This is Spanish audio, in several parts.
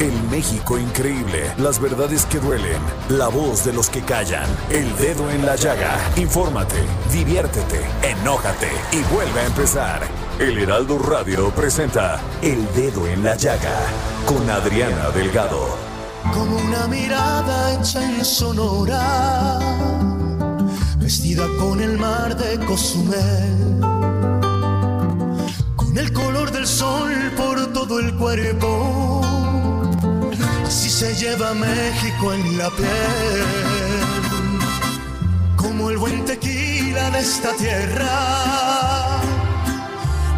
El México increíble, las verdades que duelen, la voz de los que callan, el dedo en la llaga. Infórmate, diviértete, enójate y vuelve a empezar. El Heraldo Radio presenta El Dedo en la Llaga con Adriana Delgado. como una mirada hecha en Sonora, vestida con el mar de Cozumel, con el color del sol por todo el cuerpo, así se lleva México en la piel, como el buen tequila de esta tierra,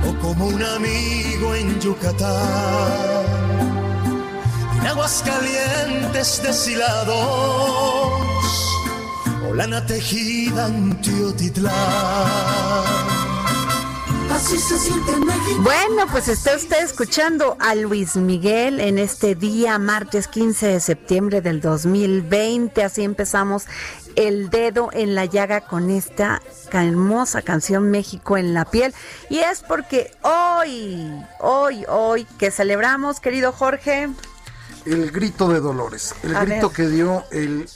o como un amigo en Yucatán en aguas calientes deshilados o lana tejida en Teotitlán. Así se siente México. Bueno, pues está usted escuchando a Luis Miguel en este día, martes 15 de septiembre del 2020. Así empezamos el dedo en la llaga con esta hermosa canción México en la piel. Y es porque hoy, hoy, hoy que celebramos, querido Jorge, el grito de Dolores, el A grito ver. que dio el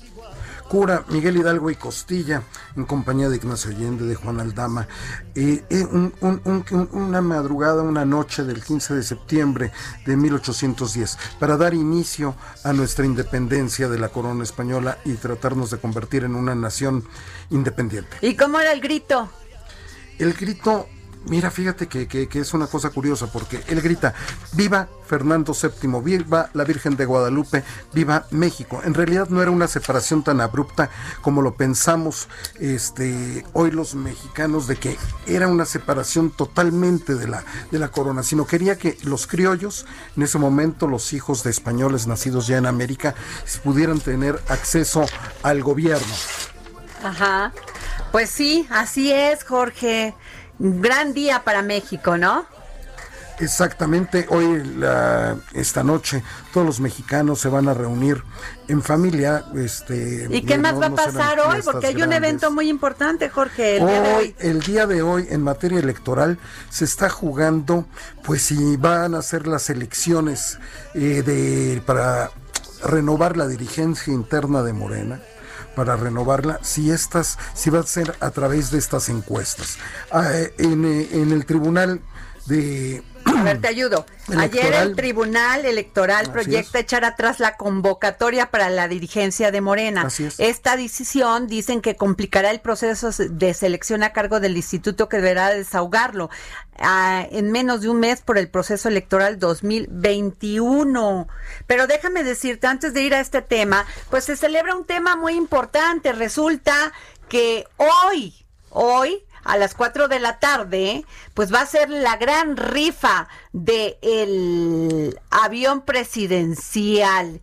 cura Miguel Hidalgo y Costilla en compañía de Ignacio Allende, de Juan Aldama, eh, eh, un- un- un- una madrugada, una noche del 15 de septiembre de 1810, para dar inicio a nuestra independencia de la corona española y tratarnos de convertir en una nación independiente. ¿y cómo era el grito? El grito, mira, fíjate que, que- es una cosa curiosa, porque él grita, viva Fernando VII, viva la Virgen de Guadalupe, viva México. En realidad no era una separación tan abrupta como lo pensamos este, hoy los mexicanos, de que era una separación totalmente de la, de la corona, sino quería que los criollos, en ese momento los hijos de españoles nacidos ya en América, pudieran tener acceso al gobierno. Ajá. Pues sí, así es, Jorge. Gran día para México, ¿no? Exactamente, hoy, la- esta noche, todos los mexicanos se van a reunir en familia. Este, ¿Y qué no- más va a no pasar hoy? Porque hay un evento muy importante, Jorge. El día de Hoy, hoy. el día de hoy, en materia electoral, se está jugando, pues si van a ser las elecciones eh, de para renovar la dirigencia interna de Morena para renovarla, si estas, si va a ser a través de estas encuestas. Ah, eh, eh, en el tribunal de A ver, te ayudo. Ayer el Tribunal Electoral Así proyecta es. echar atrás la convocatoria para la dirigencia de Morena. Así es. Esta decisión dicen que complicará el proceso de selección a cargo del instituto que deberá desahogarlo ah, en menos de un mes por el proceso electoral 2021. Pero déjame decirte, antes de ir a este tema, pues se celebra un tema muy importante. Resulta que hoy, hoy, a las 4 de la tarde, pues va a ser la gran rifa de el avión presidencial.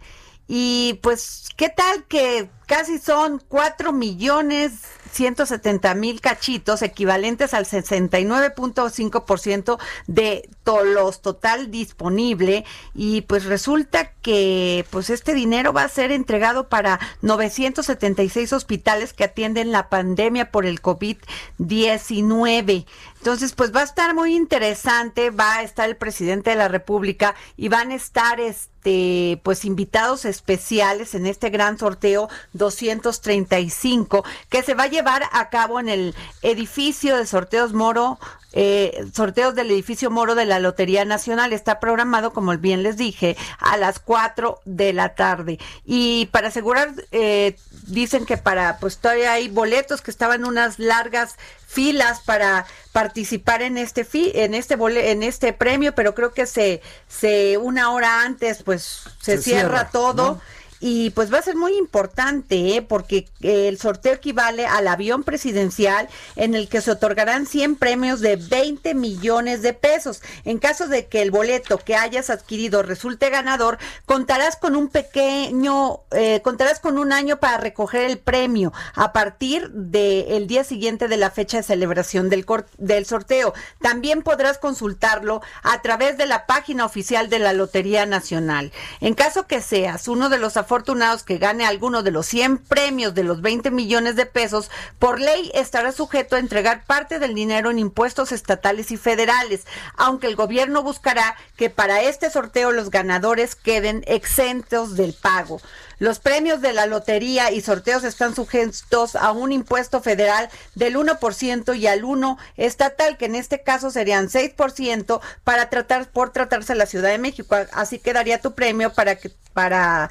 Y pues, ¿qué tal que casi son 4 millones 170 mil cachitos, equivalentes al 69.5% de to- los total disponible y pues resulta que pues este dinero va a ser entregado para 976 hospitales que atienden la pandemia por el COVID-19. Entonces, pues va a estar muy interesante, va a estar el presidente de la República y van a estar este pues invitados especiales en este gran sorteo 235 que se va a llevar a cabo en el edificio de sorteos Moro eh, sorteos del edificio Moro de la Lotería Nacional. Está programado, como bien les dije, a las 4 de la tarde. Y para asegurar, eh, dicen que para, pues todavía hay boletos que estaban unas largas filas para participar en este fi, en este en este premio, pero creo que se se una hora antes pues se, cierra, todo y pues va a ser muy importante ¿eh? porque el sorteo equivale al avión presidencial en el que se otorgarán 100 premios de 20 millones de pesos. En caso de que el boleto que hayas adquirido resulte ganador, contarás con un pequeño, eh, contarás con un año para recoger el premio a partir del día siguiente de la fecha de celebración del, del sorteo. También podrás consultarlo a través de la página oficial de la Lotería Nacional. En caso que seas uno de los afortunados que gane alguno de los 100 premios de los 20 millones de pesos, por ley estará sujeto a entregar parte del dinero en impuestos estatales y federales, aunque el gobierno buscará que para este sorteo los ganadores queden exentos del pago. Los premios de la lotería y sorteos están sujetos a un impuesto federal del 1% y al 1 estatal, que en este caso serían 6% para tratar por tratarse la Ciudad de México. Así quedaría tu premio para que para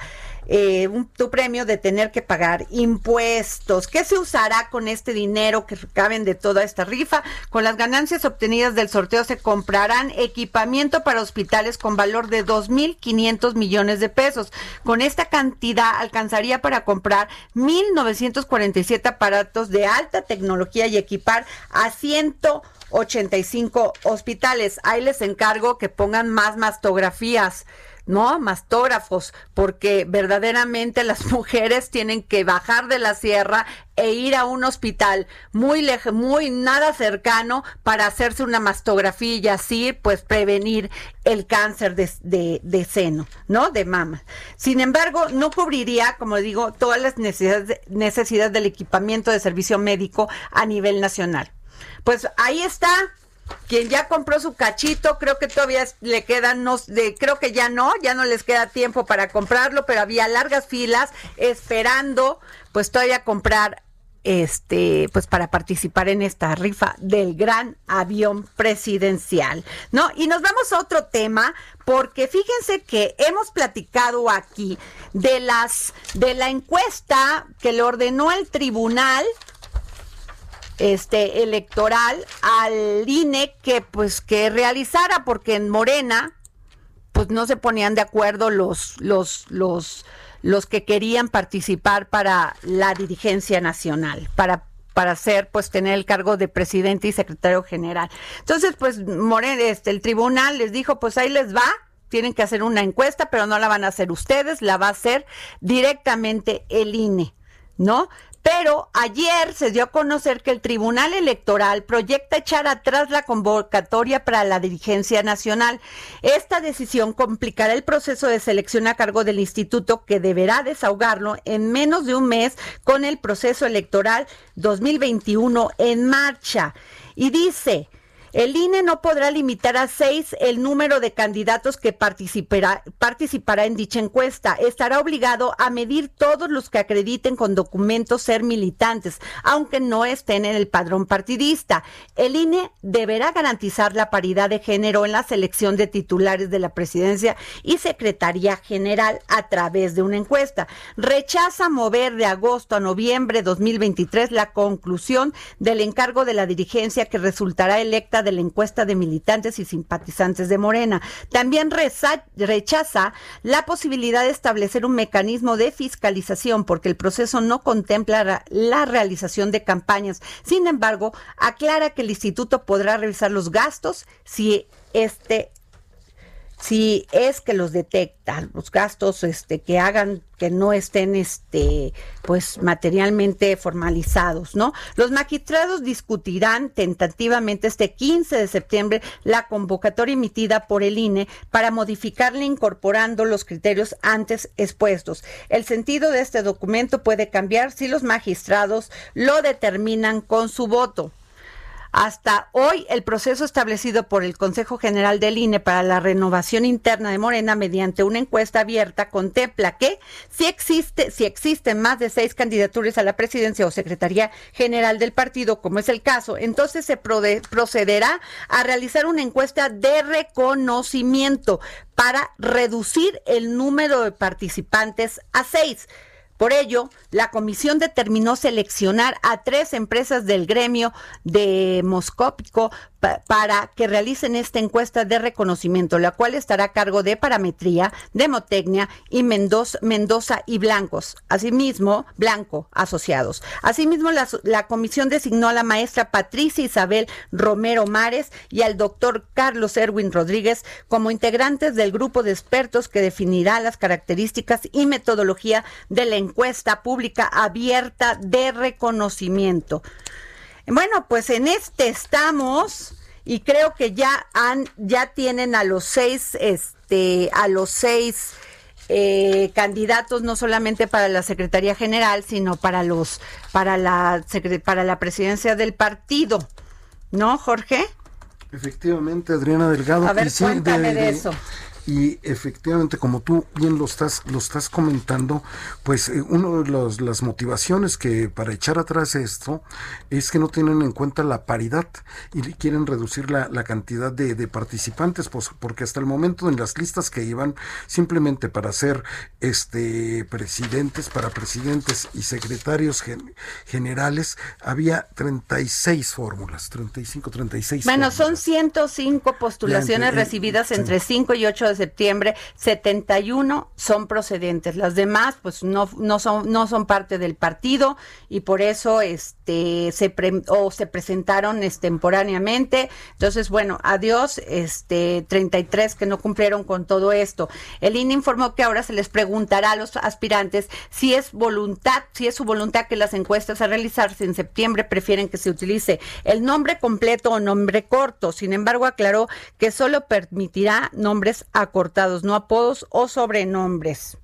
eh, tu premio de tener que pagar impuestos. ¿Qué se usará con este dinero que recaben de toda esta rifa? Con las ganancias obtenidas del sorteo se comprarán equipamiento para hospitales con valor de 2.500 millones de pesos. Con esta cantidad alcanzaría para comprar 1.947 aparatos de alta tecnología y equipar a 185 hospitales. Ahí les encargo que pongan más mastografías. ¿No? Mastógrafos, porque verdaderamente las mujeres tienen que bajar de la sierra e ir a un hospital muy lejos, muy nada cercano para hacerse una mastografía y así pues prevenir el cáncer de, de, seno, ¿no? De mama. Sin embargo, no cubriría, como digo, todas las necesidades, necesidades del equipamiento de servicio médico a nivel nacional. Pues ahí está, quien ya compró su cachito, creo que todavía le quedan, no, de, creo que ya no, ya no les queda tiempo para comprarlo, pero había largas filas esperando, pues todavía comprar este, pues para participar en esta rifa del gran avión presidencial, ¿no? Y nos vamos a otro tema, porque fíjense que hemos platicado aquí de las, de la encuesta que le ordenó el tribunal este electoral al INE que pues que realizara porque en Morena pues no se ponían de acuerdo los los los los que querían participar para la dirigencia nacional, para para hacer pues tener el cargo de presidente y secretario general. Entonces, pues Morena este el tribunal les dijo, pues ahí les va, tienen que hacer una encuesta, pero no la van a hacer ustedes, la va a hacer directamente el INE, ¿no? Pero ayer se dio a conocer que el Tribunal Electoral proyecta echar atrás la convocatoria para la dirigencia nacional. Esta decisión complicará el proceso de selección a cargo del instituto que deberá desahogarlo en menos de un mes con el proceso electoral 2021 en marcha. Y dice, el INE no podrá limitar a seis el número de candidatos que participará, participará en dicha encuesta. Estará obligado a medir todos los que acrediten con documentos ser militantes, aunque no estén en el padrón partidista. El INE deberá garantizar la paridad de género en la selección de titulares de la presidencia y secretaría general a través de una encuesta. Rechaza mover de agosto a noviembre de 2023 la conclusión del encargo de la dirigencia que resultará electa de la encuesta de militantes y simpatizantes de Morena. También rechaza la posibilidad de establecer un mecanismo de fiscalización porque el proceso no contempla la realización de campañas. Sin embargo, aclara que el instituto podrá revisar los gastos si este si es que los detectan, los gastos este, que hagan que no estén este, pues materialmente formalizados, ¿no? Los magistrados discutirán tentativamente este 15 de septiembre la convocatoria emitida por el INE para modificarla incorporando los criterios antes expuestos. El sentido de este documento puede cambiar si los magistrados lo determinan con su voto. Hasta hoy, el proceso establecido por el Consejo General del INE para la renovación interna de Morena mediante una encuesta abierta contempla que si existe, si existen más de seis candidaturas a la presidencia o secretaría general del partido, como es el caso, entonces se procederá a realizar una encuesta de reconocimiento para reducir el número de participantes a seis. Por ello, la comisión determinó seleccionar a tres empresas del gremio de Moscópico para que realicen esta encuesta de reconocimiento, la cual estará a cargo de Parametría, Demotecnia y Mendoza, Mendoza y Blancos, asimismo, Blanco Asociados. Asimismo, la, la comisión designó a la maestra Patricia Isabel Romero Mares y al doctor Carlos Erwin Rodríguez como integrantes del grupo de expertos que definirá las características y metodología de la encuesta pública abierta de reconocimiento. Bueno, pues en este estamos y creo que ya han, ya tienen a los seis, este, a los seis eh, candidatos no solamente para la Secretaría General, sino para los, para la, para la presidencia del partido, ¿no, Jorge? Efectivamente, Adriana Delgado. A ver, cuéntame de eso. Y efectivamente, como tú bien lo estás, lo estás comentando, pues eh, una de las motivaciones que para echar atrás esto es que no tienen en cuenta la paridad y quieren reducir la, cantidad de, participantes, pues, porque hasta el momento en las listas que iban, simplemente para ser este presidentes, para presidentes y secretarios generales, había 36 fórmulas, 35, 36. Bueno, son 105 postulaciones recibidas entre 5 y 8 de septiembre, 71 son procedentes. Las demás, pues no, no son, no son parte del partido y por eso este se o se presentaron extemporáneamente. Entonces, bueno, adiós, este 33 que no cumplieron con todo esto. El INE informó que ahora se les preguntará a los aspirantes si es voluntad, si es su voluntad que las encuestas a realizarse en septiembre prefieren que se utilice el nombre completo o nombre corto. Sin embargo, aclaró que solo permitirá nombres acortados, no apodos o sobrenombres.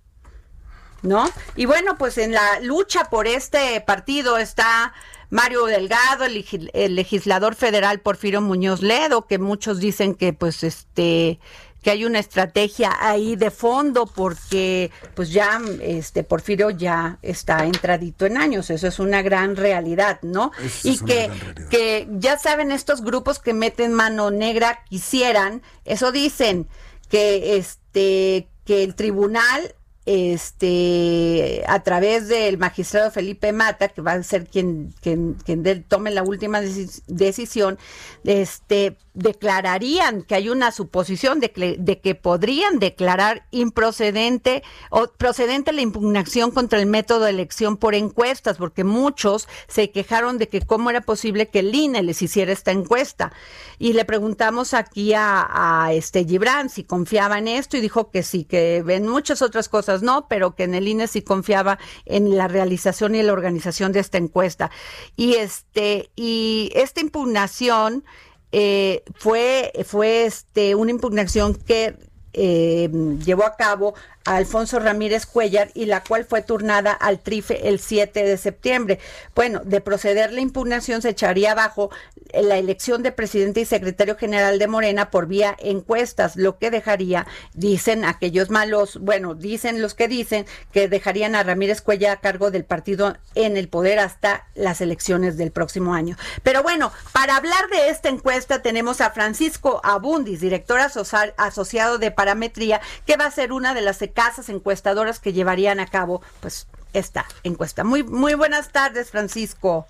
¿No? Y bueno, pues en la lucha por este partido está Mario Delgado, el, legislador federal Porfirio Muñoz Ledo, que muchos dicen que pues este que hay una estrategia ahí de fondo porque pues ya este Porfirio ya está entradito en años, eso es una gran realidad, ¿no? y que que ya saben estos grupos que meten mano negra quisieran, eso dicen que este que el tribunal este a través del magistrado Felipe Mata, que va a ser quien, quien, tome la última decisión, este declararían que hay una suposición de que, podrían declarar improcedente o procedente la impugnación contra el método de elección por encuestas, porque muchos se quejaron de que cómo era posible que el INE les hiciera esta encuesta. Y le preguntamos aquí a, a este Gibran si confiaba en esto y dijo que sí, que en muchas otras cosas no, pero que en el INE sí confiaba en la realización y la organización de esta encuesta. Y este, y esta impugnación eh, fue, fue este, una impugnación que eh, llevó a cabo Alfonso Ramírez Cuellar y la cual fue turnada al TRIFE el 7 de septiembre. Bueno, de proceder la impugnación se echaría abajo la elección de presidente y secretario general de Morena por vía encuestas, lo que dejaría, dicen aquellos malos, bueno, dicen los que dicen que dejarían a Ramírez Cuellar a cargo del partido en el poder hasta las elecciones del próximo año. Pero bueno, para hablar de esta encuesta tenemos a Francisco Abundis, director asociado de Parametría, que va a ser una de las casas encuestadoras que llevarían a cabo pues esta encuesta. Muy, muy buenas tardes, Francisco.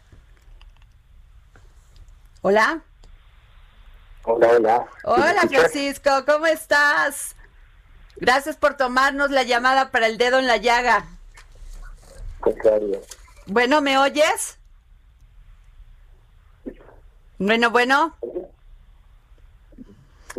Hola. Hola, hola. Hola, Francisco, ¿cómo estás? Gracias por tomarnos la llamada para el dedo en la llaga. Bueno, ¿me oyes? Bueno, bueno.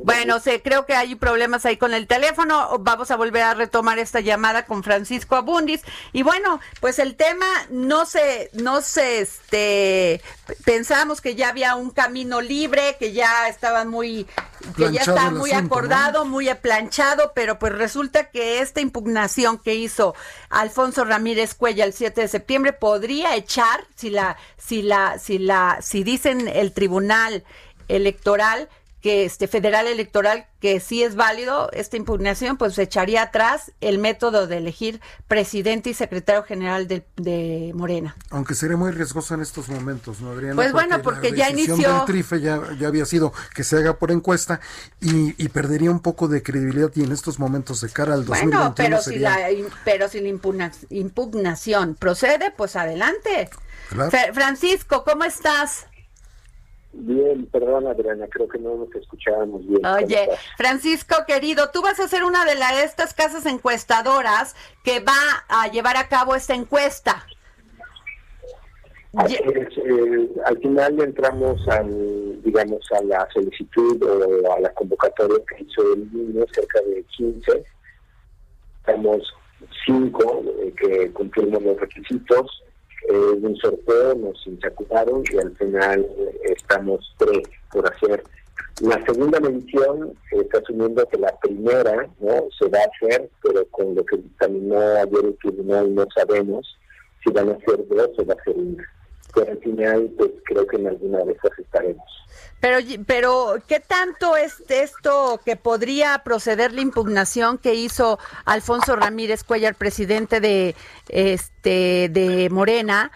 Bueno, sé, creo que hay problemas ahí con el teléfono. Vamos a volver a retomar esta llamada con Francisco Abundis. Y bueno, pues el tema no se, no se, este, pensamos que ya había un camino libre, que ya estaban muy que ya planchado está muy asunto, ¿no? acordado, muy aplanchado, pero pues resulta que esta impugnación que hizo Alfonso Ramírez Cuella el 7 de septiembre podría echar, si la, si la, si la, si dicen el tribunal electoral que este federal electoral que sí es válido esta impugnación pues echaría atrás el método de elegir presidente y secretario general de, de Morena Aunque sería muy riesgoso en estos momentos, ¿no, Adriana? Pues bueno, porque la ya inició- del trife ya, ya había sido que se haga por encuesta y, y perdería un poco de credibilidad y en estos momentos de cara al 2021 Bueno, pero si la pero si la impugna- impugnación procede, pues adelante. Claro. Francisco, ¿cómo estás? Bien, perdón Adriana, creo que no nos escuchábamos bien. ¿Cómo Oye? Francisco querido, tú vas a ser una de la, estas casas encuestadoras que va a llevar a cabo esta encuesta. Así Ye- es, eh, al final entramos al, digamos, a la solicitud o a la convocatoria que hizo el niño, cerca de 15. Estamos cinco eh, que cumplimos los requisitos. Eh, un sorteo nos insacularon y al final eh, estamos tres por hacer. La segunda medición eh, está asumiendo que la primera no se va a hacer, pero con lo que dictaminó ayer el tribunal no sabemos si van a ser dos o va a ser una. Pero al final, pues creo que en alguna de esas estaremos. Pero, pero, ¿qué tanto es esto que podría proceder la impugnación que hizo Alfonso Ramírez Cuellar, presidente de este de Morena,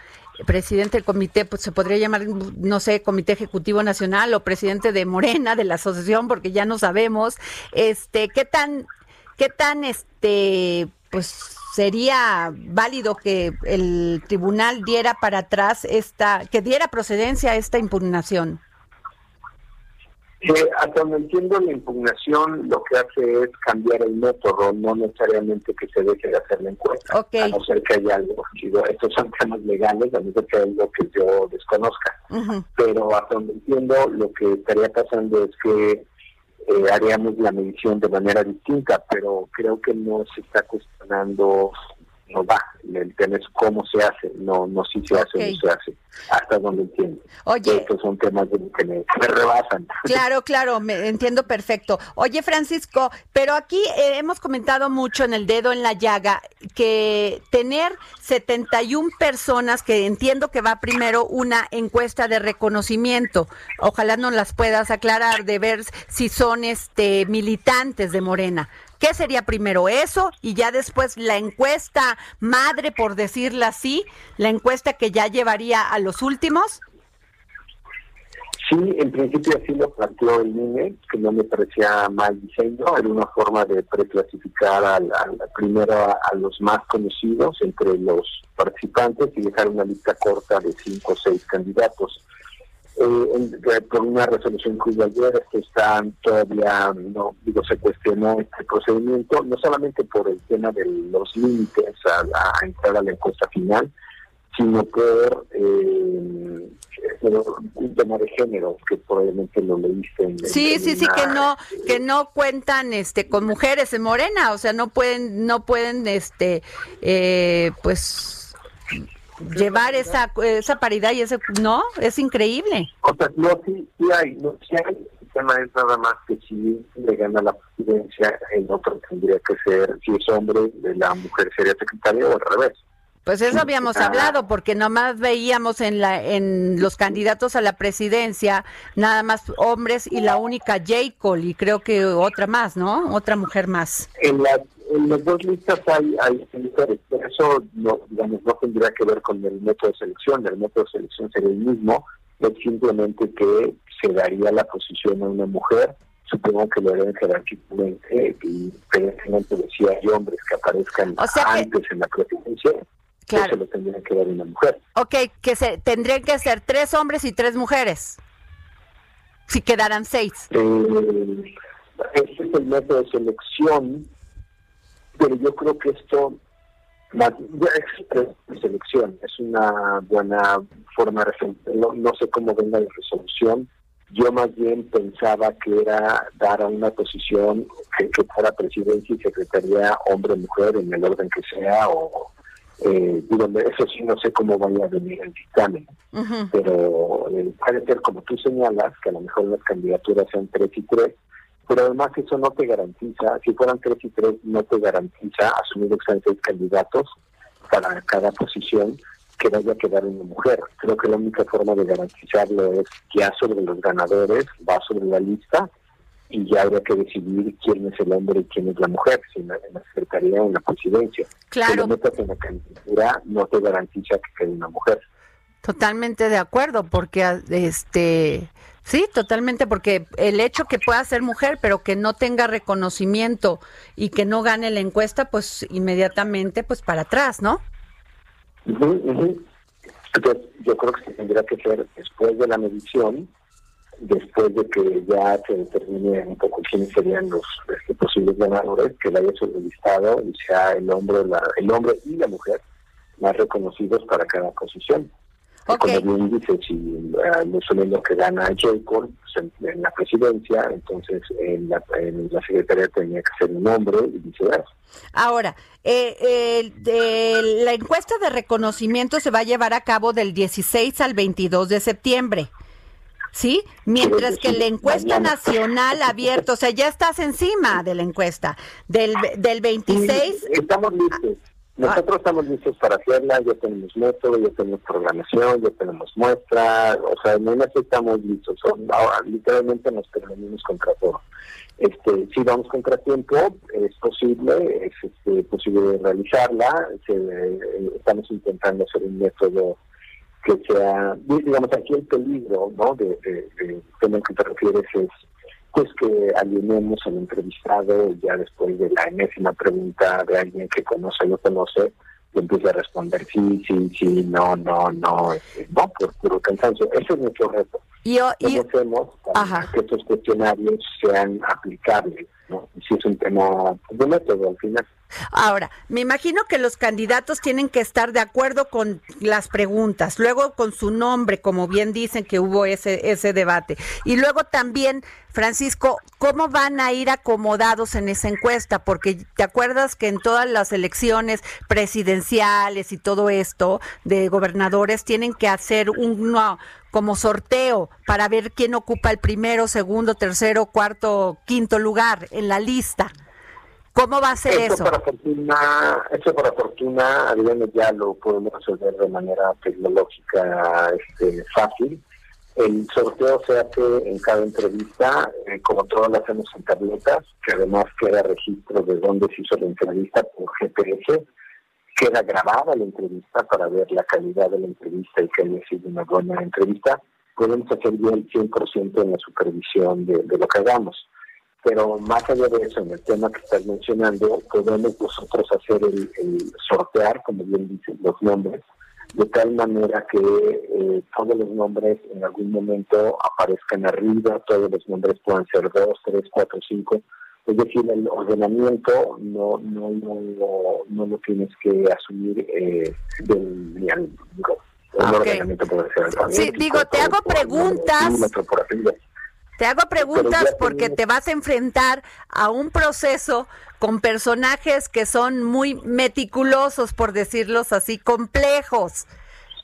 presidente del comité, pues se podría llamar, no sé, comité ejecutivo nacional o presidente de Morena, de la asociación, porque ya no sabemos, este, qué tan, qué tan, este, pues sería válido que el tribunal diera para atrás esta, que diera procedencia a esta impugnación. Eh, hasta donde entiendo, la impugnación lo que hace es cambiar el método, no necesariamente que se deje de hacer la encuesta. Ok. A no ser que haya algo. Digo, estos son temas legales, a no ser que haya algo que yo desconozca. Pero hasta donde entiendo, lo que estaría pasando es que eh, haríamos la medición de manera distinta, pero creo que no se está cuestionando, no va, el tema es cómo se hace, no no si se hace o no se hace, hasta donde entiendo. Oye. Estos son temas de que me, que me rebasan. Claro, claro, me entiendo perfecto. Oye, Francisco, pero aquí eh, hemos comentado mucho en el dedo en la llaga que tener 71 personas, que entiendo que va primero una encuesta de reconocimiento, ojalá nos las puedas aclarar, de ver si son este militantes de Morena. ¿Qué sería primero eso? Y ya después la encuesta madre, por decirla así, la encuesta que ya llevaría a los últimos. Sí, en principio así lo planteó el INE, que no me parecía mal diseño, era una forma de preclasificar al- primero a, a los más conocidos entre los participantes y dejar una lista corta de cinco o seis candidatos. Eh, eh, por una resolución que hubo ayer, esto está todavía, no digo, se cuestionó este procedimiento, no solamente por el tema de los límites a, la- a entrar a la encuesta final, sino por eh, un tema de género que probablemente lo leíste en Sí, en sí, sí, que no, que no cuentan, este, con mujeres en Morena, o sea, no pueden, no pueden, este, eh, pues, llevar esa, esa paridad y ese, no, es increíble. O sea, no, sí, sí hay, no, sí hay. El tema es nada más que si le gana la presidencia, el otro tendría que ser, si es hombre, la mujer sería secretaria o al revés. Pues eso habíamos ah. hablado, porque nomás veíamos en la, en los candidatos a la presidencia, nada más hombres y la única J. Cole, y creo que otra más, ¿no? Otra mujer más. En las, en las dos listas hay, hay mujeres, pero eso no, digamos, no tendría que ver con el método de selección. El método de selección sería el mismo, es simplemente que se daría la posición a una mujer. Supongo que lo harían jerárquicamente y evidentemente decía hay hombres que aparezcan O sea que- antes en la presidencia, Claro. eso lo tendría que dar una mujer. Ok, que se, tendrían que ser tres hombres y tres mujeres, si quedaran seis. Eh, ese es el método de selección, pero yo creo que esto es selección, es una buena forma de resolverlo. No sé cómo venga la resolución. Yo más bien pensaba que era dar a una posición que, que fuera presidencia y secretaría hombre-mujer en el orden que sea o eh, digo, eso sí no sé cómo vaya a venir el dictamen pero eh, puede ser como tú señalas, que a lo mejor las candidaturas sean tres y tres, pero además eso no te garantiza, si fueran tres y tres, no te garantiza asumir que seis candidatos para cada posición que vaya a quedar una mujer. Creo que la única forma de garantizarlo es ya sobre los ganadores, va sobre la lista y ya habría que decidir quién es el hombre y quién es la mujer, si en la, secretaría o en la presidencia. Claro. Si lo metas en la candidatura, no te garantiza que quede una mujer. Totalmente de acuerdo, porque este sí, totalmente, porque el hecho que pueda ser mujer, pero que no tenga reconocimiento y que no gane la encuesta, pues inmediatamente, pues para atrás, ¿no? Entonces, yo creo que se tendría que ser después de la medición, después de que ya se determine un poco quiénes serían los este, posibles ganadores, que sobre el listado y sea el hombre, la, el hombre y la mujer más reconocidos para cada posición. Okay. Como bien dice, si uh, lo que gana Jacob pues, en, la presidencia, entonces en la, en la secretaría tenía que ser un hombre y viceversa. Ahora, eh, la encuesta de reconocimiento se va a llevar a cabo del 16 al 22 de septiembre. ¿Sí? Mientras que la encuesta nacional abierta, o sea, ya estás encima de la encuesta. Del, del 26. estamos listos. Nosotros estamos listos para hacerla, ya tenemos método, ya tenemos programación, ya tenemos muestra, o sea, no necesitamos listos, son, ahora, literalmente nos prevenimos contra todo. Este, si vamos contra tiempo, es posible, es este, posible realizarla, eh, estamos intentando hacer un método que sea, digamos, aquí el peligro, ¿no?, de, de, de, de que te refieres es pues que alienemos al entrevistado ya después de la enésima pregunta de alguien que conoce o no conoce, y empiece a responder sí, sí, sí, no, no, no, este, no, por puro cansancio. Ese es nuestro reto. Y, y, hacemos para que estos cuestionarios sean aplicables? ¿no? Si es un tema de método al final. Ahora, me imagino que los candidatos tienen que estar de acuerdo con las preguntas, luego con su nombre, como bien dicen que hubo ese, ese debate. Y luego también, Francisco, ¿cómo van a ir acomodados en esa encuesta? Porque te acuerdas que en todas las elecciones presidenciales y todo esto de gobernadores tienen que hacer un como sorteo para ver quién ocupa el primero, segundo, tercero, cuarto, quinto lugar en la lista. ¿Cómo va a ser eso? Para fortuna, eso para fortuna, digamos, ya lo podemos resolver de manera tecnológica este, fácil. El sorteo se hace en cada entrevista, eh, como todos lo hacemos en tabletas, que además queda registro de dónde se hizo la entrevista por GPS, queda grabada la entrevista para ver la calidad de la entrevista y que haya sido una buena entrevista. Podemos hacer bien el 100% en la supervisión de, de lo que hagamos pero más allá de eso, en el tema que estás mencionando, podemos nosotros hacer el, sortear, como bien dicen, los nombres, de tal manera que eh, todos los nombres en algún momento aparezcan arriba, todos los nombres puedan ser dos, tres, cuatro, cinco. Es decir, el ordenamiento no no no, no, lo tienes que asumir eh, del, digo, el ordenamiento puede ser Sí, digo, te hago preguntas. Te hago preguntas porque te vas a enfrentar a un proceso con personajes que son muy meticulosos, por decirlos así, complejos.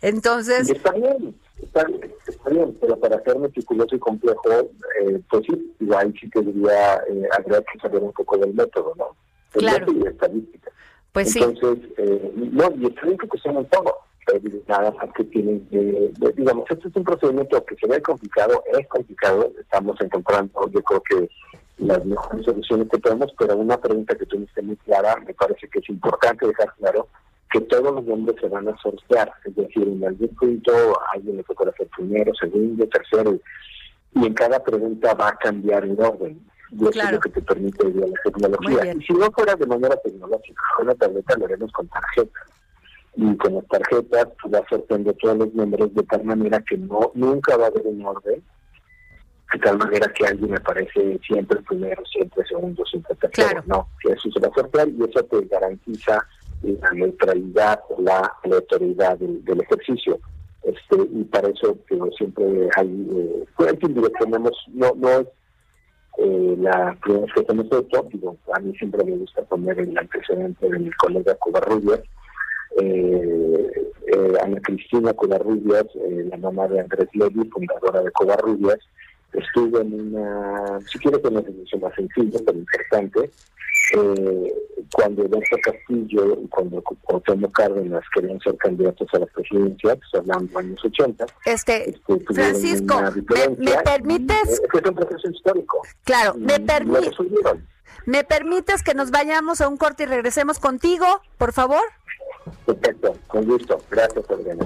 Entonces... está bien, está bien, está bien, pero para ser meticuloso y complejo, eh, pues sí, igual sí que diría, eh, habría que saber un poco del método, ¿no? El claro. Método y estadística. Pues Entonces, sí. Eh, no, y está bien que todo nada más que tienen digamos, este es un procedimiento que se ve complicado, es complicado, estamos encontrando, yo creo que las mejores soluciones que tenemos, pero una pregunta que tuviste muy clara, me parece que es importante dejar claro que todos los nombres se van a sortear, es decir, en algún punto alguien le toca hacer primero, segundo, tercero, y en cada pregunta va a cambiar el orden. Y eso es lo que te permite la tecnología. Y si no fuera de manera tecnológica, con la tableta lo haremos con tarjeta y con las tarjetas pues, va sorteando todos los nombres de tal manera que no nunca va a haber un orden de tal manera que alguien me parece siempre primero, siempre segundo, siempre tercero. No, eso se va a sortear y eso te garantiza la neutralidad o la, autoridad del, ejercicio. Este, y para eso siempre hay, eh, pues, tenemos, no, no es eh, la primera vez que hacemos esto, digo, a mí siempre me gusta poner el antecedente de mi colega Covarrubias, eh, eh, Ana Cristina Covarrubias, eh, la mamá de Andrés Levy, fundadora de Covarrubias, estuve en una, si quiero que una decisión más sencilla, pero importante, eh, cuando Eduardo Castillo y cuando Cuauhtémoc Cárdenas querían ser candidatos a la presidencia, pues hablando años 80. Este, Francisco, ¿me, permites? Es un proceso histórico. Claro, me permites. ¿Me permites que nos vayamos a un corte y regresemos contigo, por favor? Perfecto, con gusto. Gracias, Adriana.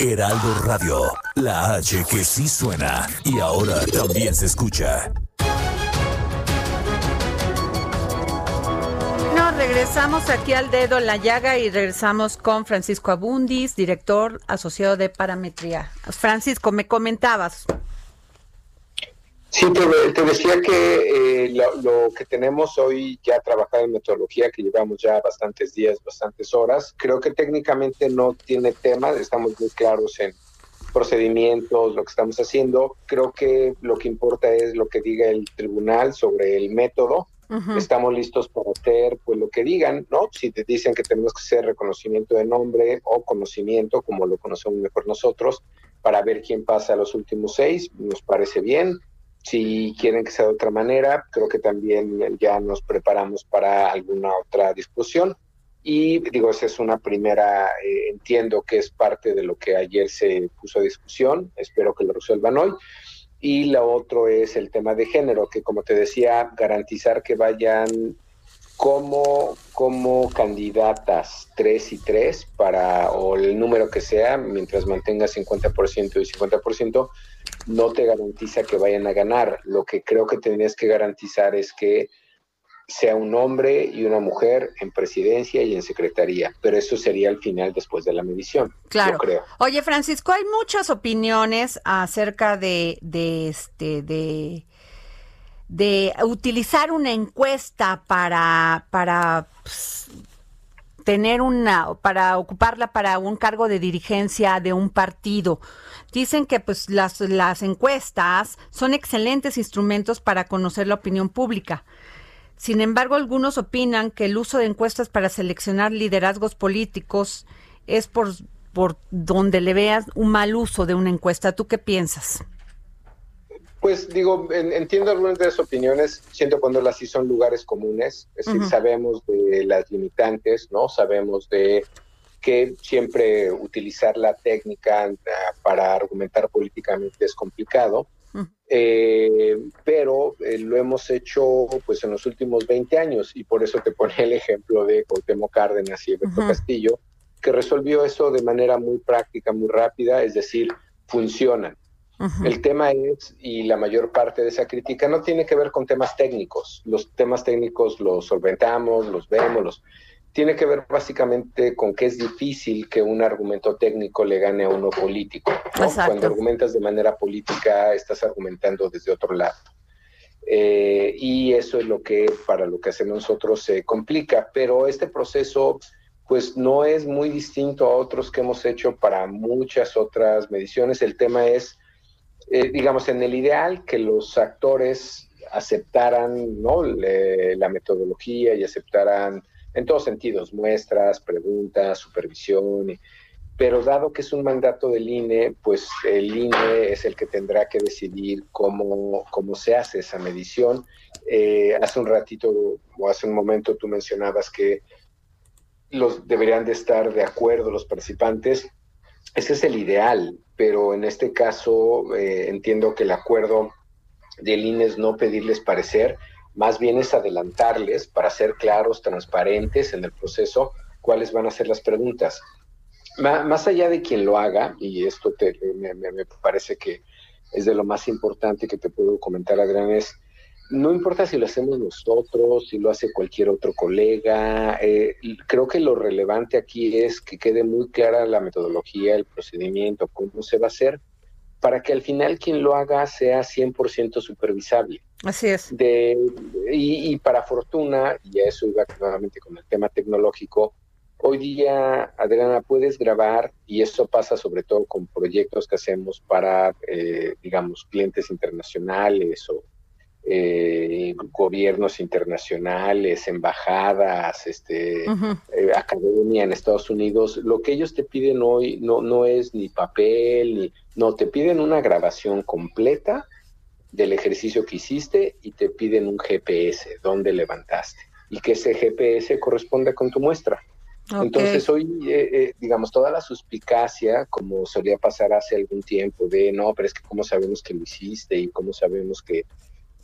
Heraldo Radio, la H que sí suena y ahora también se escucha. Nos regresamos aquí al dedo en la llaga y regresamos con Francisco Abundis, director asociado de Parametría. Francisco, me comentabas. Sí, te, decía que eh, lo, que tenemos hoy ya trabajado en metodología, que llevamos ya bastantes días, bastantes horas, creo que técnicamente no tiene tema, estamos muy claros en procedimientos, lo que estamos haciendo. Creo que lo que importa es lo que diga el tribunal sobre el método. Estamos listos para hacer pues lo que digan, ¿no? Si te dicen que tenemos que hacer reconocimiento de nombre o conocimiento, como lo conocemos mejor nosotros, para ver quién pasa a los últimos seis, nos parece bien si quieren que sea de otra manera, creo que también ya nos preparamos para alguna otra discusión. Y digo, esa es una primera, eh, entiendo que es parte de lo que ayer se puso a discusión, espero que lo resuelvan hoy. Y la otro es el tema de género, que como te decía, garantizar que vayan como, como candidatas tres y tres para, o el número que sea, mientras mantenga 50% y 50%, no te garantiza que vayan a ganar. Lo que creo que tendrías que garantizar es que sea un hombre y una mujer en presidencia y en secretaría, pero eso sería al final después de la medición. Claro. creo. Oye, Francisco, hay muchas opiniones acerca de, de este, de, de utilizar una encuesta para, para pues, tener una, para ocuparla para un cargo de dirigencia de un partido. Dicen que pues las, las encuestas son excelentes instrumentos para conocer la opinión pública. Sin embargo, algunos opinan que el uso de encuestas para seleccionar liderazgos políticos es por, por donde le veas un mal uso de una encuesta. ¿Tú qué piensas? Pues digo, entiendo algunas de las opiniones, siento cuando las sí son lugares comunes, es decir, sabemos de las limitantes, ¿no? Sabemos de que siempre utilizar la técnica ah, para argumentar políticamente es complicado, eh, pero eh, lo hemos hecho pues en los últimos 20 años y por eso te pone el ejemplo de Cuauhtémoc Cárdenas y Alberto Castillo, que resolvió eso de manera muy práctica, muy rápida, es decir, funcionan. El tema es, y la mayor parte de esa crítica no tiene que ver con temas técnicos. Los temas técnicos los solventamos, los vemos, los tiene que ver básicamente con que es difícil que un argumento técnico le gane a uno político. Cuando argumentas de manera política, estás argumentando desde otro lado. Eh, y eso es lo que para lo que hacemos nosotros se complica, pero este proceso pues no es muy distinto a otros que hemos hecho para muchas otras mediciones. El tema es eh, digamos, en el ideal que los actores aceptaran ¿no? la metodología y aceptaran en todos sentidos, muestras, preguntas, supervisión, pero dado que es un mandato del INE, pues el INE es el que tendrá que decidir cómo, cómo se hace esa medición. Eh, hace un ratito o hace un momento tú mencionabas que los deberían de estar de acuerdo los participantes. Ese es el ideal, pero en este caso eh, entiendo que el acuerdo del INE es no pedirles parecer, más bien es adelantarles para ser claros, transparentes en el proceso, cuáles van a ser las preguntas. Más allá de quien lo haga, y esto te, me, me parece que es de lo más importante que te puedo comentar, Adrián, es no importa si lo hacemos nosotros, si lo hace cualquier otro colega, eh, creo que lo relevante aquí es que quede muy clara la metodología, el procedimiento, cómo se va a hacer, para que al final quien lo haga sea 100% supervisable. Así es. De, y, para fortuna, y a eso iba nuevamente con el tema tecnológico, hoy día, Adriana, puedes grabar, y eso pasa sobre todo con proyectos que hacemos para, eh, digamos, clientes internacionales o eh, gobiernos internacionales, embajadas, este, eh, academia en Estados Unidos, lo que ellos te piden hoy no, no es ni papel, ni, no, te piden una grabación completa del ejercicio que hiciste y te piden un GPS, dónde levantaste, y que ese GPS corresponda con tu muestra. Entonces hoy, eh, eh, digamos, toda la suspicacia, como solía pasar hace algún tiempo, de no, pero es que cómo sabemos que lo hiciste y cómo sabemos que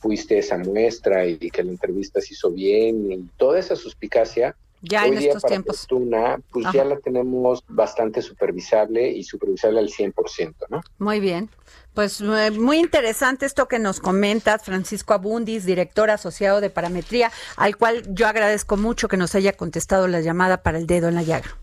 fuiste esa muestra y, que la entrevista se hizo bien y toda esa suspicacia. Ya en estos tiempos. Fortuna, pues ya la tenemos bastante supervisable y supervisable al 100%, ¿no? Muy bien. Pues eh, muy interesante esto que nos comentas, Francisco Abundis, director asociado de Parametría, al cual yo agradezco mucho que nos haya contestado la llamada para el dedo en la llaga.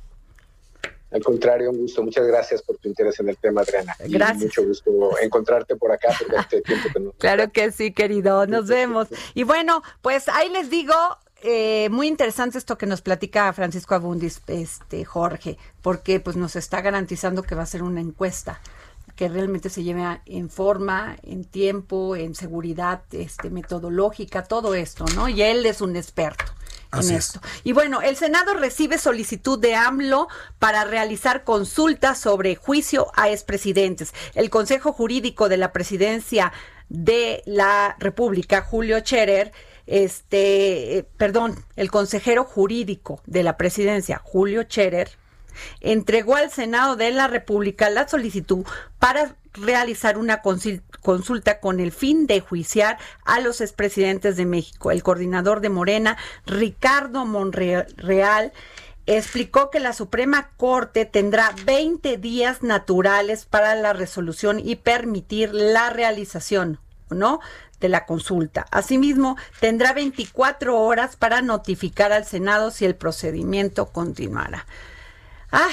Al contrario, un gusto. Muchas gracias por tu interés en el tema, Adriana. Gracias. mucho gusto encontrarte por acá porque este tiempo que Claro que sí, querido. Nos vemos. Y bueno, pues ahí les digo, eh, muy interesante esto que nos platica Francisco Abundis, este Jorge, porque pues nos está garantizando que va a ser una encuesta que realmente se lleve en forma, en tiempo, en seguridad, este metodológica, todo esto, ¿no? Y él es un experto en esto. Y bueno, el Senado recibe solicitud de AMLO para realizar consultas sobre juicio a expresidentes. El Consejo Jurídico de la Presidencia de la República, Julio Scherer, este, eh, perdón, el consejero jurídico de la Presidencia, Julio Scherer, entregó al Senado de la República la solicitud para realizar una consulta con el fin de juiciar a los expresidentes de México. El coordinador de Morena, Ricardo Monreal, explicó que la Suprema Corte tendrá 20 días naturales para la resolución y permitir la realización, ¿no? de la consulta. Asimismo, tendrá 24 horas para notificar al Senado si el procedimiento continuará. Ah,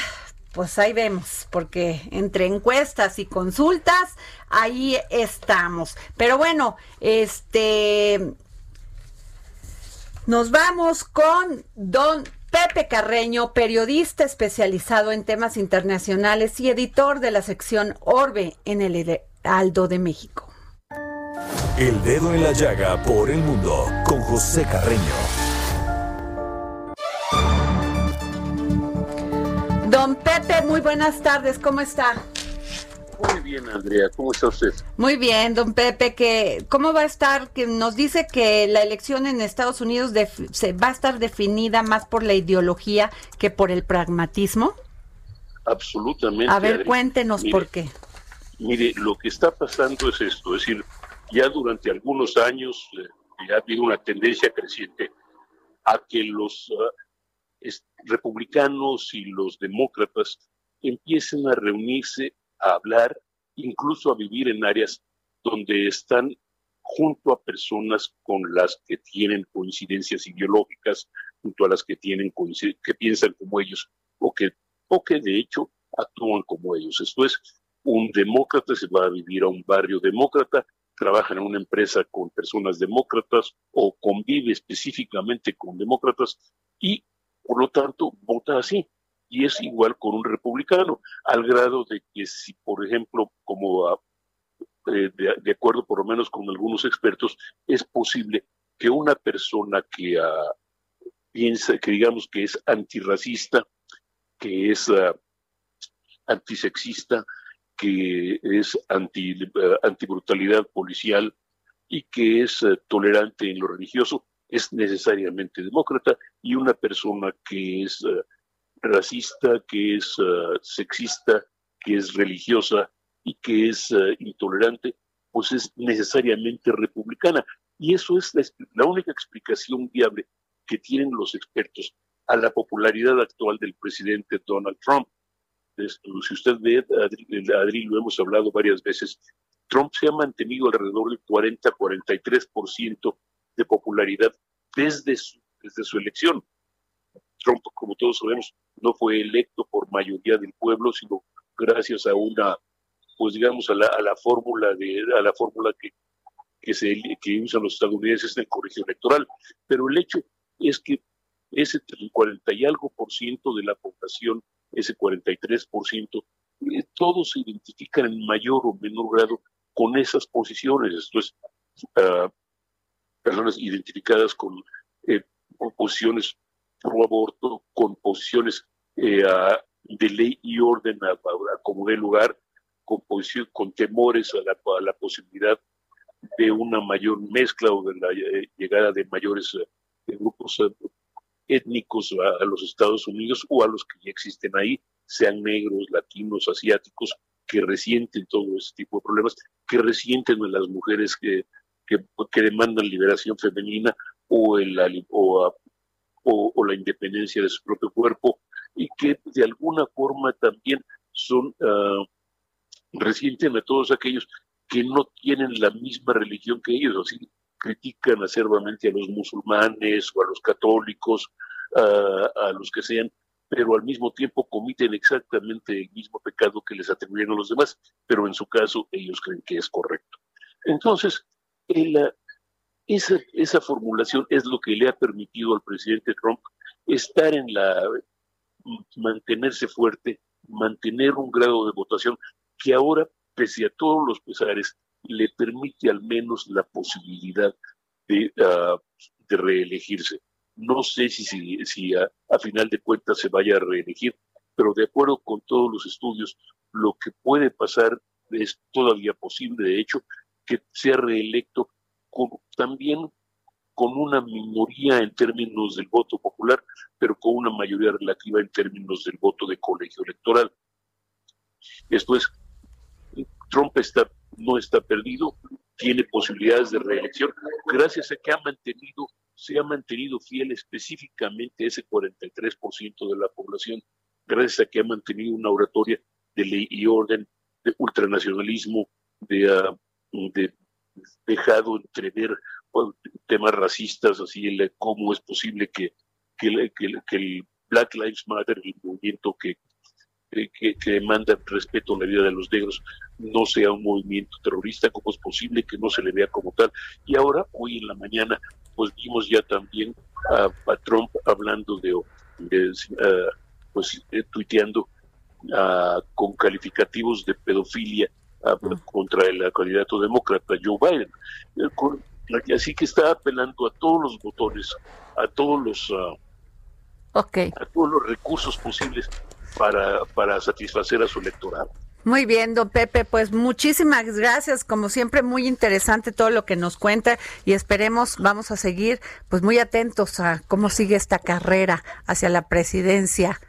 pues ahí vemos, porque entre encuestas y consultas, ahí estamos. Pero bueno, este, nos vamos con don Pepe Carreño, periodista especializado en temas internacionales y editor de la sección Orbe en el Aldo de México. El dedo en la llaga por el mundo con José Carreño. Don Pepe, muy buenas tardes, ¿cómo está? Muy bien, Andrea, ¿cómo está usted? Muy bien, don Pepe, que ¿cómo va a estar? Que nos dice que la elección en Estados Unidos se va a estar definida más por la ideología que por el pragmatismo. Absolutamente. A ver, cuéntenos por qué. Mire, lo que está pasando es esto, es decir, ya durante algunos años eh, ha habido una tendencia creciente a que los ah, republicanos y los demócratas empiecen a reunirse, a hablar, incluso a vivir en áreas donde están junto a personas con las que tienen coincidencias ideológicas, junto a las que tienen que piensan como ellos o que, o que de hecho actúan como ellos. Esto es, un demócrata se va a vivir a un barrio demócrata, trabaja en una empresa con personas demócratas o convive específicamente con demócratas y por lo tanto, vota así. Y es igual con un republicano, al grado de que si, por ejemplo, como eh, de, acuerdo por lo menos con algunos expertos, es posible que una persona que ah, piensa, que digamos que es antirracista, que es uh, antisexista, que es anti, uh, antibrutalidad policial y que es tolerante en lo religioso, es necesariamente demócrata y una persona que es racista, que es sexista, que es religiosa y que es intolerante, pues es necesariamente republicana. Y eso es la, única explicación viable que tienen los expertos a la popularidad actual del presidente Donald Trump. si usted ve, Adri, lo hemos hablado varias veces, Trump se ha mantenido alrededor del 40-43% de popularidad desde su, desde su elección. Trump, como todos sabemos, no fue electo por mayoría del pueblo, sino gracias a una, pues digamos, a la, a la fórmula de, a la fórmula que que, se, que usan los estadounidenses en el colegio electoral. Pero el hecho es que ese 40 y algo por ciento de la población, ese 43 por ciento, eh, todos se identifican en mayor o menor grado con esas posiciones. Esto es, uh, personas identificadas con, eh, posiciones pro aborto, con posiciones eh, de ley y orden a, como de lugar, con, con temores a la, a la posibilidad de una mayor mezcla o de la eh, llegada de mayores eh, grupos eh, étnicos a, los Estados Unidos o a los que ya existen ahí, sean negros, latinos, asiáticos, que resienten todo ese tipo de problemas, que resienten a las mujeres que, que, demandan liberación femenina o, el, la independencia de su propio cuerpo y que de alguna forma también son uh, resienten a todos aquellos que no tienen la misma religión que ellos, así critican acervamente a los musulmanes o a los católicos, a, los que sean, pero al mismo tiempo comiten exactamente el mismo pecado que les atribuyen a los demás, pero en su caso ellos creen que es correcto. Entonces, esa, esa formulación es lo que le ha permitido al presidente Trump estar en la, mantenerse fuerte, mantener un grado de votación que ahora pese a todos los pesares, le permite al menos la posibilidad de, ah, de reelegirse. No sé si, si, a, final de cuentas se vaya a reelegir, pero de acuerdo con todos los estudios, lo que puede pasar es todavía posible, de hecho, que sea reelecto con, también con una minoría en términos del voto popular, pero con una mayoría relativa en términos del voto de colegio electoral. Es, Trump está, no está perdido, tiene posibilidades de reelección, gracias a que ha mantenido, se ha mantenido fiel específicamente ese 43% de la población, gracias a que ha mantenido una oratoria de ley y orden, de ultranacionalismo, de, uh, de dejado entrever temas racistas, así el, cómo es posible que, que, el Black Lives Matter, el movimiento que que, que, demanda respeto a la vida de los negros no sea un movimiento terrorista, como es posible que no se le vea como tal. Y ahora, hoy en la mañana, pues vimos ya también a, Trump hablando de, pues eh, tuiteando con calificativos de pedofilia contra el candidato demócrata Joe Biden. Eh, así que está apelando a todos los botones, a todos los, a todos los recursos posibles para, para satisfacer a su electorado. Muy bien, don Pepe, pues muchísimas gracias, como siempre muy interesante todo lo que nos cuenta y esperemos, vamos a seguir pues muy atentos a cómo sigue esta carrera hacia la presidencia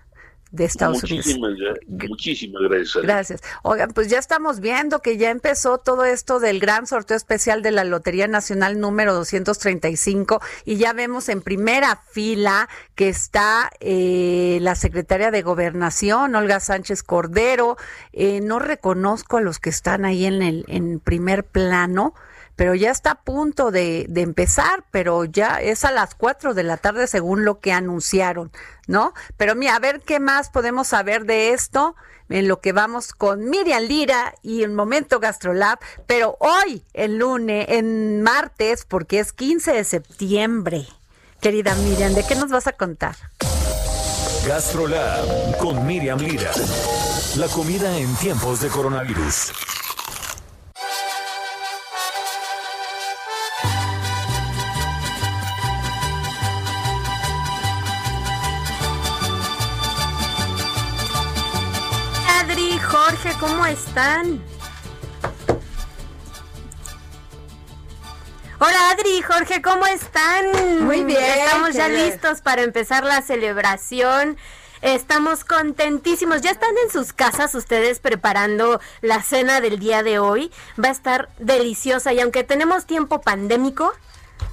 de Estados muchísimas, Unidos. Muchísimas gracias. Gracias. Oigan, pues ya estamos viendo que ya empezó todo esto del gran sorteo especial de la Lotería Nacional número 235 y ya vemos en primera fila que está eh, la secretaria de Gobernación, Olga Sánchez Cordero. Eh, no reconozco a los que están ahí en el en primer plano pero ya está a punto de, empezar, pero ya es a las 4 de la tarde según lo que anunciaron, ¿no? Pero mira, a ver qué más podemos saber de esto en lo que vamos con Miriam Lira y el Momento Gastrolab, pero hoy, el lunes, en martes, porque es 15 de septiembre. Querida Miriam, ¿de qué nos vas a contar? Gastrolab con Miriam Lira. La comida en tiempos de coronavirus. ¿Cómo están? Hola Adri, Jorge, ¿cómo están? Muy bien. Estamos ya listos para empezar la celebración. Estamos contentísimos. Ya están en sus casas ustedes preparando la cena del día de hoy. Va a estar deliciosa y aunque tenemos tiempo pandémico,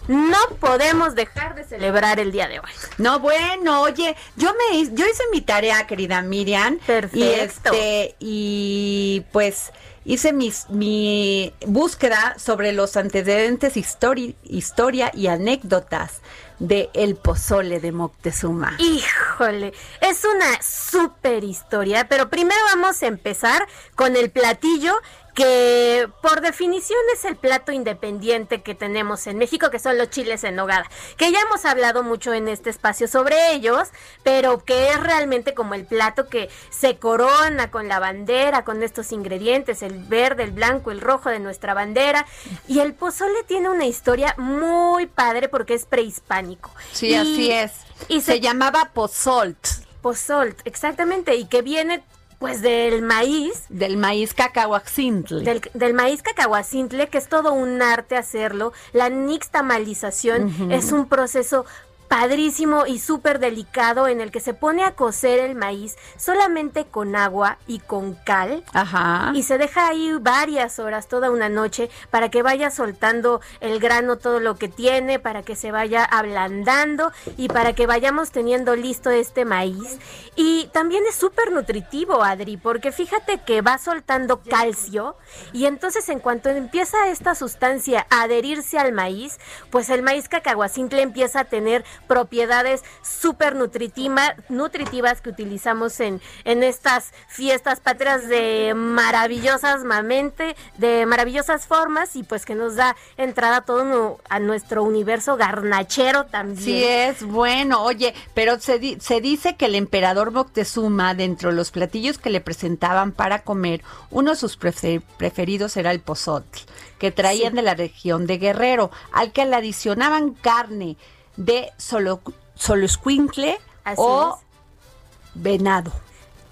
no podemos dejar de celebrar el día de hoy. No, bueno, oye, yo me yo hice mi tarea, querida Miriam. Perfecto. Y este, y pues hice mis, mi búsqueda sobre los antecedentes, histori- historia y anécdotas de el pozole de Moctezuma. Híjole, es una super historia, pero primero vamos a empezar con el platillo que por definición es el plato independiente que tenemos en México, que son los chiles en nogada, que ya hemos hablado mucho en este espacio sobre ellos, pero que es realmente como el plato que se corona con la bandera, con estos ingredientes, el verde, el blanco, el rojo de nuestra bandera, y el pozole tiene una historia muy padre porque es prehispánico. Sí, Y- así es. Y se, se llamaba pozolt, Pozolt, exactamente, y que viene pues del maíz, del maíz cacahuacintle. del, del maíz cacahuacintle, que es todo un arte hacerlo. La nixtamalización es un proceso padrísimo y súper delicado en el que se pone a cocer el maíz solamente con agua y con cal. Ajá. Y se deja ahí varias horas, toda una noche, para que vaya soltando el grano todo lo que tiene, para que se vaya ablandando y para que vayamos teniendo listo este maíz. Y también es súper nutritivo, Adri, porque fíjate que va soltando calcio y entonces en cuanto empieza esta sustancia a adherirse al maíz, pues el maíz cacahuacintle empieza a tener propiedades súper nutritiva- nutritivas que utilizamos en, en estas fiestas patrias de maravillosas mamente, de maravillosas formas y pues que nos da entrada a todo a nuestro universo garnachero también. Sí es bueno, oye, pero se, di- se dice que el emperador Moctezuma, dentro de los platillos que le presentaban para comer, uno de sus prefe- preferidos era el pozotl, que traían Sí. de la región de Guerrero, al que le adicionaban carne de solo, soloscuincle o es. venado.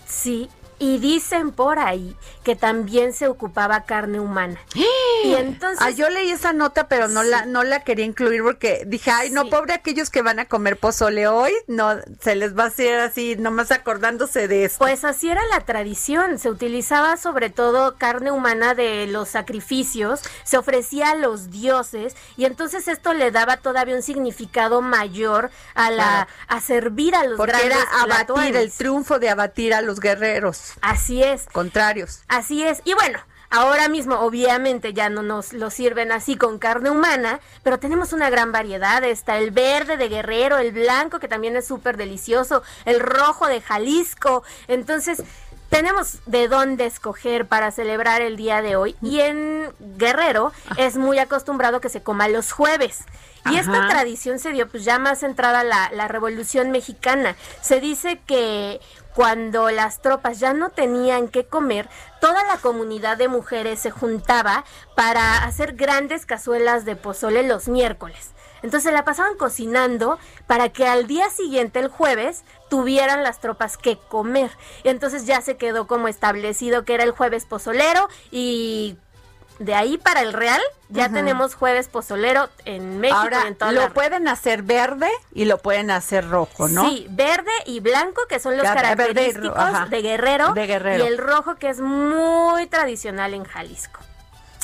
Sí, y dicen por ahí que también se ocupaba carne humana. Y entonces Ah, yo leí esa nota, pero no Sí. la no la quería incluir porque dije, ay, no, Sí. pobre aquellos que van a comer pozole hoy, no se les va a hacer así, nomás acordándose de esto. Pues así era la tradición, se utilizaba sobre todo carne humana de los sacrificios, se ofrecía a los dioses y entonces esto le daba todavía un significado mayor a la Claro. a servir a los Porque grandes era abatir, el triunfo de abatir a los guerreros Así es. contrarios. Así es. Y bueno, ahora mismo obviamente ya no nos lo sirven así con carne humana, pero tenemos una gran variedad. Está el verde de Guerrero, el blanco que también es súper delicioso, el rojo de Jalisco. Entonces... Tenemos de dónde escoger para celebrar el día de hoy y en Guerrero es muy acostumbrado que se coma los jueves. Y esta tradición se dio pues ya más entrada la, la Revolución Mexicana. Se dice que cuando las tropas ya no tenían que comer, toda la comunidad de mujeres se juntaba para hacer grandes cazuelas de pozole los miércoles. Entonces la pasaban cocinando para que al día siguiente, el jueves, tuvieran las tropas que comer. Y entonces ya se quedó como establecido que era el jueves pozolero y de ahí para el Real ya tenemos jueves pozolero en México y Ahora, en toda lo la pueden hacer verde y lo pueden hacer rojo, ¿no? Sí, verde y blanco, que son los Ya, y característicos de, guerrero, de Guerrero. Y el rojo, que es muy tradicional en Jalisco.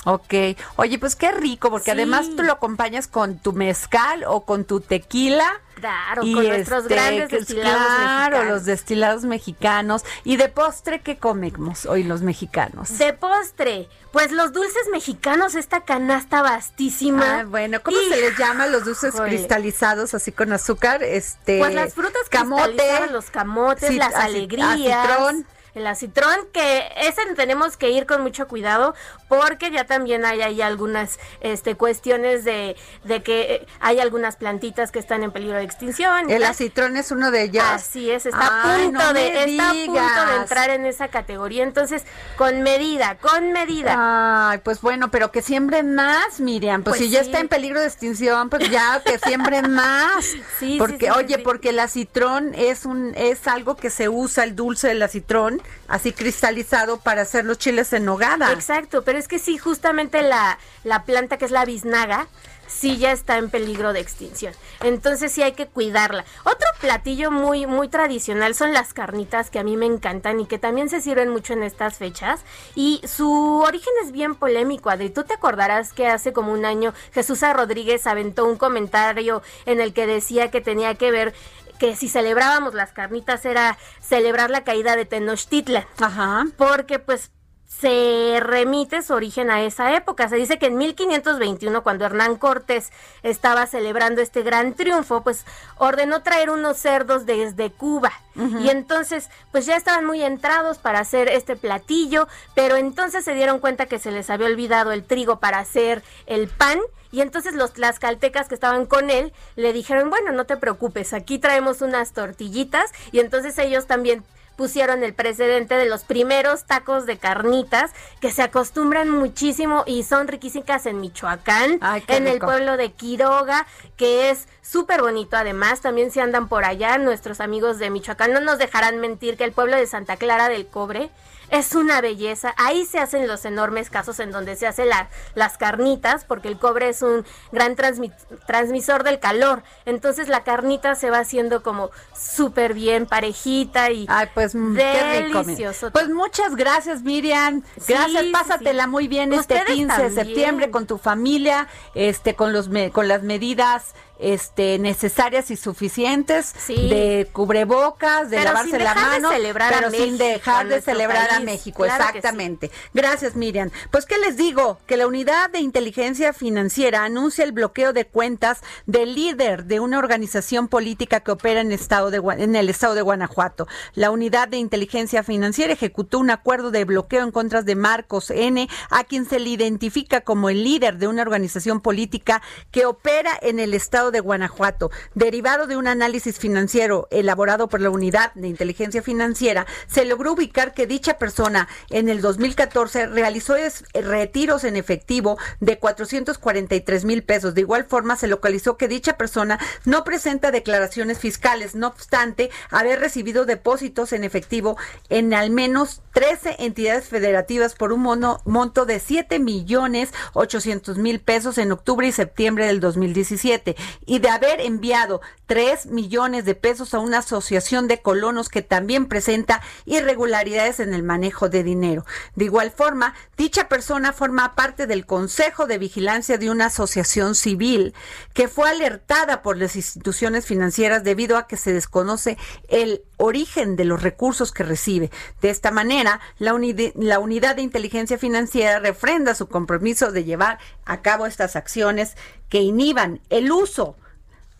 Ok. Oye, pues qué rico, porque Sí. además tú lo acompañas con tu mezcal o con tu tequila. Claro, y con nuestros este, grandes destilados Claro, mexicanos. los destilados mexicanos. Y de postre, ¿qué comemos hoy los mexicanos? De postre, pues los dulces mexicanos, esta canasta vastísima. Ah, bueno, ¿cómo Y- se les llama los dulces Híjole. cristalizados así con azúcar? Este, Pues las frutas camote, cristalizadas, los camotes, las alegrías. acitrón. El acitrón, que ese tenemos que ir con mucho cuidado porque ya también hay ahí algunas este, cuestiones de, de que hay algunas plantitas que están en peligro de extinción. El acitrón es uno de ellos. Así es, está a punto no de está a punto de entrar en esa categoría, entonces con medida, con medida. Ay, pues bueno, pero que siembren más, Miriam. Pues, Pues si ya está en peligro de extinción, pues ya que siembren más. sí, porque, sí, sí, oye, porque el acitrón es un, es algo que se usa, el dulce del acitrón, así cristalizado para hacer los chiles en nogada. Exacto, pero es que sí, justamente la, la planta que es la biznaga, sí ya está en peligro de extinción. Entonces sí hay que cuidarla. Otro platillo muy muy tradicional son las carnitas que a mí me encantan y que también se sirven mucho en estas fechas y su origen es bien polémico, Adri. Tú te acordarás que hace como un año Jesús Rodríguez aventó un comentario en el que decía que tenía que ver que si celebrábamos las carnitas era celebrar la caída de Tenochtitlan. Ajá. Porque pues se remite su origen a esa época. Se dice que en 1521, cuando Hernán Cortés estaba celebrando este gran triunfo, pues ordenó traer unos cerdos desde Cuba. Y entonces, pues ya estaban muy entrados para hacer este platillo, pero entonces se dieron cuenta que se les había olvidado el trigo para hacer el pan. Y entonces los tlaxcaltecas que estaban con él le dijeron, bueno, no te preocupes, aquí traemos unas tortillitas. Y entonces ellos también pusieron el precedente de los primeros tacos de carnitas que se acostumbran muchísimo y son riquísimas en Michoacán, en el pueblo de Quiroga, que es súper bonito además. También si andan por allá, nuestros amigos de Michoacán no nos dejarán mentir que el pueblo de Santa Clara del Cobre es una belleza. Ahí se hacen los enormes casos en donde se hacen las carnitas, porque el cobre es un gran transmisor del calor. Entonces la carnita se va haciendo como súper bien, parejita y Ay, pues, mm, delicioso. Pues muchas gracias, Miriam. Gracias, pásatela muy bien este 15 de septiembre con tu familia, este, con los con las medidas este necesarias y suficientes de cubrebocas, de lavarse la mano, pero sin dejar de celebrar a México, exactamente. Gracias, Miriam. Pues qué les digo, que la Unidad de Inteligencia Financiera anuncia el bloqueo de cuentas del líder de una organización política que opera en, estado de, en el estado de Guanajuato. La Unidad de Inteligencia Financiera ejecutó un acuerdo de bloqueo en contra de Marcos N, a quien se le identifica como el líder de una organización política que opera en el estado de Guanajuato, derivado de un análisis financiero elaborado por la Unidad de Inteligencia Financiera, se logró ubicar que dicha persona en el 2014 realizó retiros en efectivo de 443 mil pesos. De igual forma, se localizó que dicha persona no presenta declaraciones fiscales, no obstante haber recibido depósitos en efectivo en al menos 13 entidades federativas por un monto de 7 millones 800 mil pesos en octubre y septiembre del 2017 y de haber enviado 3 millones de pesos a una asociación de colonos que también presenta irregularidades en el manejo de dinero. De igual forma, dicha persona forma parte del Consejo de Vigilancia de una asociación civil que fue alertada por las instituciones financieras debido a que se desconoce el origen de los recursos que recibe. De esta manera, la, la Unidad de Inteligencia Financiera refrenda su compromiso de llevar a cabo estas acciones que inhiban el uso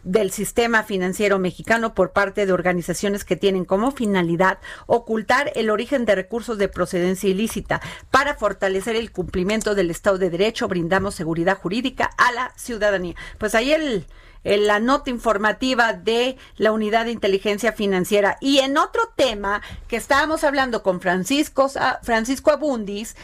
del sistema financiero mexicano por parte de organizaciones que tienen como finalidad ocultar el origen de recursos de procedencia ilícita. Para fortalecer el cumplimiento del Estado de Derecho, brindamos seguridad jurídica a la ciudadanía. Pues ahí el, la nota informativa de la Unidad de Inteligencia Financiera. Y en otro tema que estábamos hablando con Francisco, Francisco Abundis,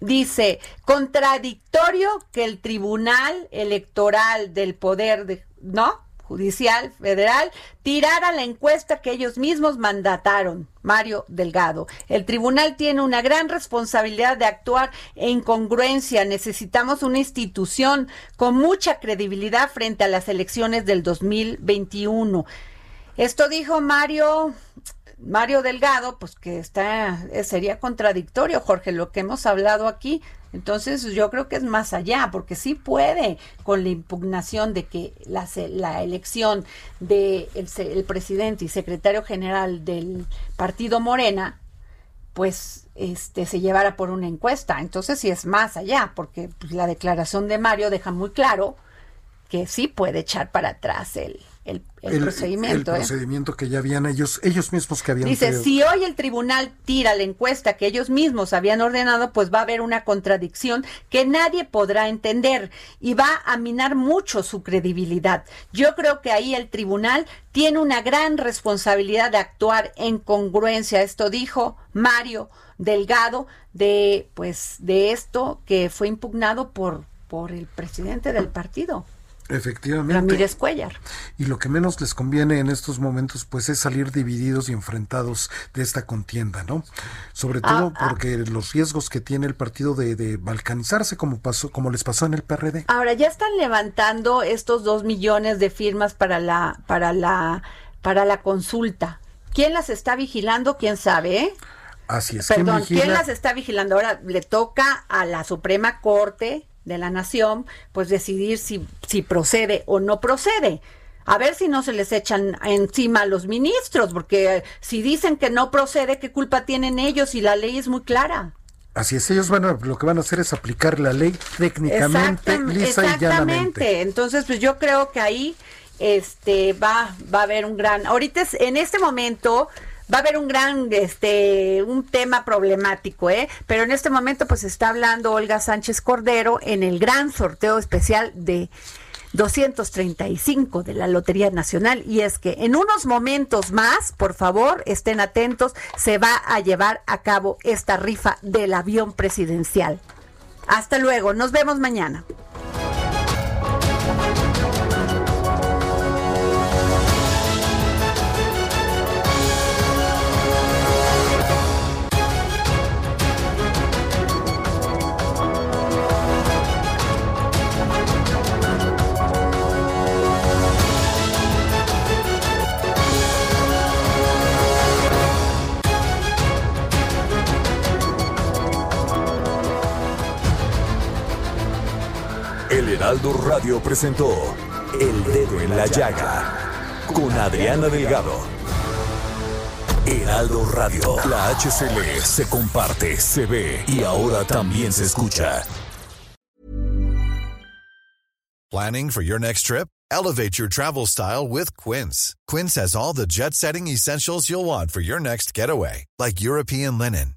dice, contradictorio que el Tribunal Electoral del Poder de, ¿no? Judicial Federal tirara la encuesta que ellos mismos mandataron. Mario Delgado. El tribunal tiene una gran responsabilidad de actuar en congruencia. Necesitamos una institución con mucha credibilidad frente a las elecciones del 2021. Esto dijo Mario Mario Delgado, pues que está sería contradictorio, Jorge, lo que hemos hablado aquí. Entonces yo creo que es más allá, porque sí puede con la impugnación de que la, la elección del de el presidente y secretario general del partido Morena, pues este se llevara por una encuesta. Entonces sí es más allá, porque pues, la declaración de Mario deja muy claro que sí puede echar para atrás el, el, procedimiento. El ¿eh? procedimiento que ya habían ellos, ellos mismos que habían. Dice, si hoy el tribunal tira la encuesta que ellos mismos habían ordenado, pues va a haber una contradicción que nadie podrá entender y va a minar mucho su credibilidad. Yo creo que ahí el tribunal tiene una gran responsabilidad de actuar en congruencia. Esto dijo Mario Delgado de, pues, de esto que fue impugnado por, por el presidente del partido. Efectivamente. Ramírez Cuellar. Y lo que menos les conviene en estos momentos, pues, es salir divididos y enfrentados de esta contienda, ¿no? Sobre todo Ah, ah. porque los riesgos que tiene el partido de, de balcanizarse, como pasó, como les pasó en el PRD. Ahora ya están levantando estos dos millones de firmas para la, para la, para la consulta. ¿Quién las está vigilando? ¿Quién sabe? eh? Así es. ¿quién Perdón, ¿quién vigila? las está vigilando? Ahora le toca a la Suprema Corte de la Nación, pues decidir si, si procede o no procede. A ver si no se les echan encima a los ministros, porque eh, si dicen que no procede, ¿qué culpa tienen ellos? Y la ley es muy clara. Así es, ellos van a, lo que van a hacer es aplicar la ley técnicamente, Exactam- lisa y llanamente. exactamente. Entonces, pues yo creo que ahí este va va a haber un gran ahorita es- en este momento va a haber un gran este un tema problemático, ¿eh? Pero en este momento pues está hablando Olga Sánchez Cordero en el gran sorteo especial de 235 de la Lotería Nacional y es que en unos momentos más, por favor, estén atentos, se va a llevar a cabo esta rifa del avión presidencial. Hasta luego, nos vemos mañana. Heraldo Radio presentó El Dedo en la Llaga con Adriana Delgado. Heraldo Radio, la HCL se comparte, se ve y ahora también se escucha. Planning for your next trip? Elevate your travel style with Quince. Quince has all the jet setting essentials you'll want for your next getaway, like European linen,